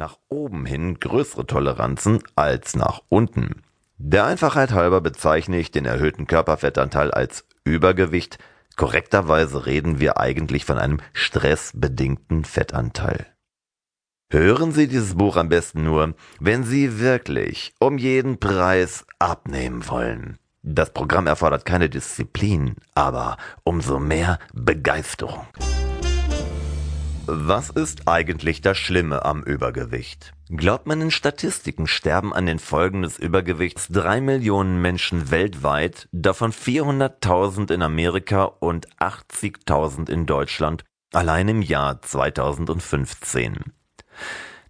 nach oben hin größere Toleranzen als nach unten. Der Einfachheit halber bezeichne ich den erhöhten Körperfettanteil als Übergewicht. Korrekterweise reden wir eigentlich von einem stressbedingten Fettanteil. Hören Sie dieses Buch am besten nur, wenn Sie wirklich um jeden Preis abnehmen wollen. Das Programm erfordert keine Disziplin, aber umso mehr Begeisterung. Was ist eigentlich das Schlimme am Übergewicht? Glaubt man in Statistiken sterben an den Folgen des Übergewichts drei Millionen Menschen weltweit, davon 400.000 in Amerika und 80.000 in Deutschland, allein im Jahr 2015.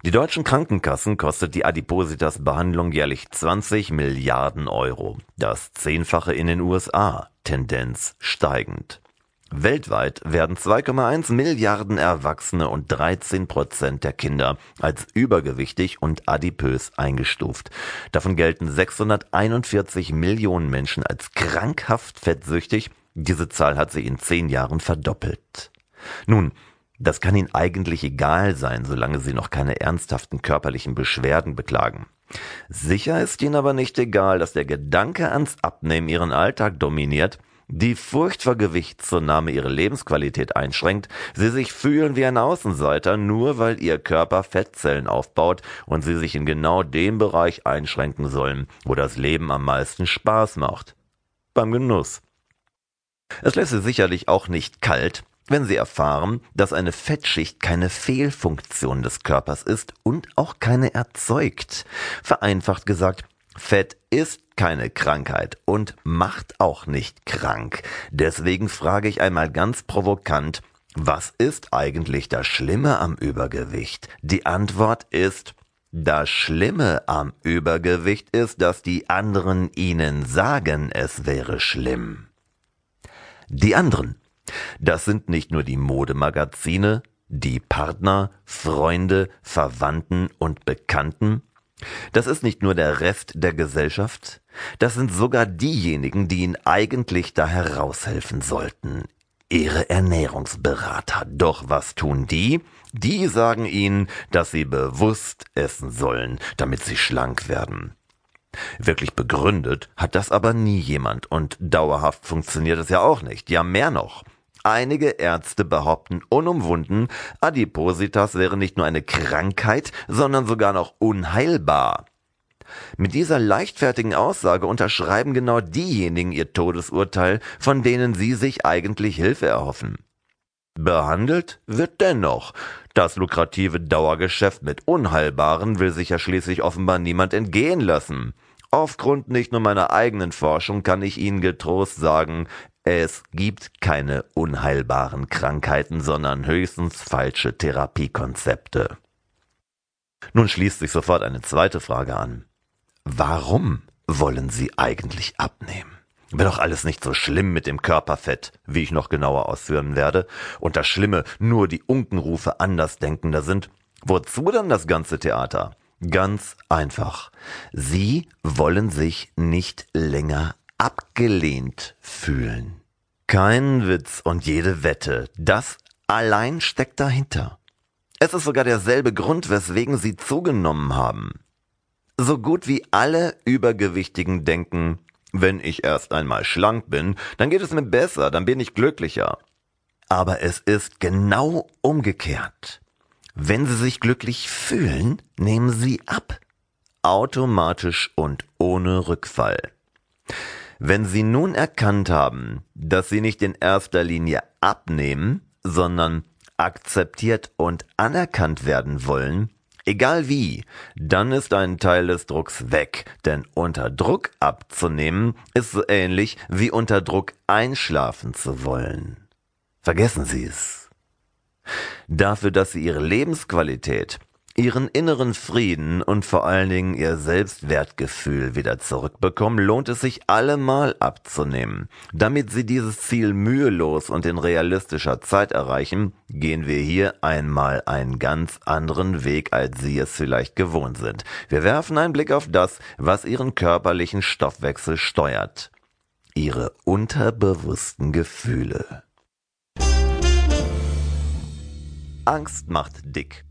Die deutschen Krankenkassen kostet die Adipositas-Behandlung jährlich 20 Milliarden Euro, das Zehnfache in den USA, Tendenz steigend. Weltweit werden 2,1 Milliarden Erwachsene und 13 Prozent der Kinder als übergewichtig und adipös eingestuft. Davon gelten 641 Millionen Menschen als krankhaft fettsüchtig. Diese Zahl hat sich in zehn Jahren verdoppelt. Nun, das kann Ihnen eigentlich egal sein, solange Sie noch keine ernsthaften körperlichen Beschwerden beklagen. Sicher ist Ihnen aber nicht egal, dass der Gedanke ans Abnehmen Ihren Alltag dominiert die Furcht vor Gewichtszunahme ihre Lebensqualität einschränkt, sie sich fühlen wie ein Außenseiter, nur weil ihr Körper Fettzellen aufbaut und sie sich in genau dem Bereich einschränken sollen, wo das Leben am meisten Spaß macht. Beim Genuss. Es lässt sie sicherlich auch nicht kalt, wenn sie erfahren, dass eine Fettschicht keine Fehlfunktion des Körpers ist und auch keine erzeugt. Vereinfacht gesagt, Fett ist keine Krankheit und macht auch nicht krank. Deswegen frage ich einmal ganz provokant, was ist eigentlich das Schlimme am Übergewicht? Die Antwort ist, das Schlimme am Übergewicht ist, dass die anderen ihnen sagen, es wäre schlimm. Die anderen, das sind nicht nur die Modemagazine, die Partner, Freunde, Verwandten und Bekannten, das ist nicht nur der Rest der Gesellschaft, das sind sogar diejenigen, die Ihnen eigentlich da heraushelfen sollten. Ihre Ernährungsberater. Doch was tun die? Die sagen Ihnen, dass Sie bewusst essen sollen, damit Sie schlank werden. Wirklich begründet hat das aber nie jemand und dauerhaft funktioniert es ja auch nicht. Ja, mehr noch. Einige Ärzte behaupten unumwunden, Adipositas wäre nicht nur eine Krankheit, sondern sogar noch unheilbar. Mit dieser leichtfertigen Aussage unterschreiben genau diejenigen ihr Todesurteil, von denen sie sich eigentlich Hilfe erhoffen. Behandelt wird dennoch. Das lukrative Dauergeschäft mit Unheilbaren will sich ja schließlich offenbar niemand entgehen lassen. Aufgrund nicht nur meiner eigenen Forschung kann ich Ihnen getrost sagen, es gibt keine unheilbaren Krankheiten, sondern höchstens falsche Therapiekonzepte. Nun schließt sich sofort eine zweite Frage an. Warum wollen Sie eigentlich abnehmen? Wäre doch alles nicht so schlimm mit dem Körperfett, wie ich noch genauer ausführen werde, und das Schlimme nur die Unkenrufe Andersdenkender sind. Wozu dann das ganze Theater? Ganz einfach. Sie wollen sich nicht länger abgelehnt fühlen. Kein Witz und jede Wette, das allein steckt dahinter. Es ist sogar derselbe Grund, weswegen sie zugenommen haben. So gut wie alle Übergewichtigen denken, wenn ich erst einmal schlank bin, dann geht es mir besser, dann bin ich glücklicher. Aber es ist genau umgekehrt. Wenn Sie sich glücklich fühlen, nehmen Sie ab. Automatisch und ohne Rückfall. Wenn Sie nun erkannt haben, dass Sie nicht in erster Linie abnehmen, sondern akzeptiert und anerkannt werden wollen, egal wie, dann ist ein Teil des Drucks weg, denn unter Druck abzunehmen ist so ähnlich wie unter Druck einschlafen zu wollen. Vergessen Sie es. Dafür, dass Sie Ihre Lebensqualität ihren inneren Frieden und vor allen Dingen ihr Selbstwertgefühl wieder zurückbekommen, lohnt es sich allemal abzunehmen. Damit sie dieses Ziel mühelos und in realistischer Zeit erreichen, gehen wir hier einmal einen ganz anderen Weg, als Sie es vielleicht gewohnt sind. Wir werfen einen Blick auf das, was Ihren körperlichen Stoffwechsel steuert. Ihre unterbewussten Gefühle. Angst macht dick.